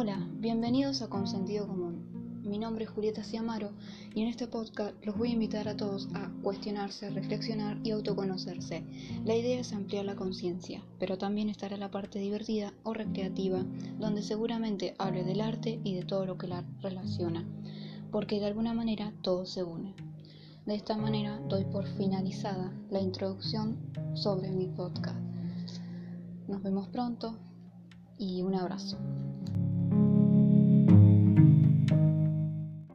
Hola, Bienvenidos a Consentido Común. Mi nombre es Julieta Ciamaro y en este podcast los voy a invitar a todos a cuestionarse, reflexionar y autoconocerse. La idea es ampliar la conciencia, pero también estará la parte divertida o recreativa, donde seguramente hable del arte y de todo lo que la relaciona, porque de alguna manera todo se une. De esta manera doy por finalizada la introducción sobre mi podcast. Nos vemos pronto y un abrazo.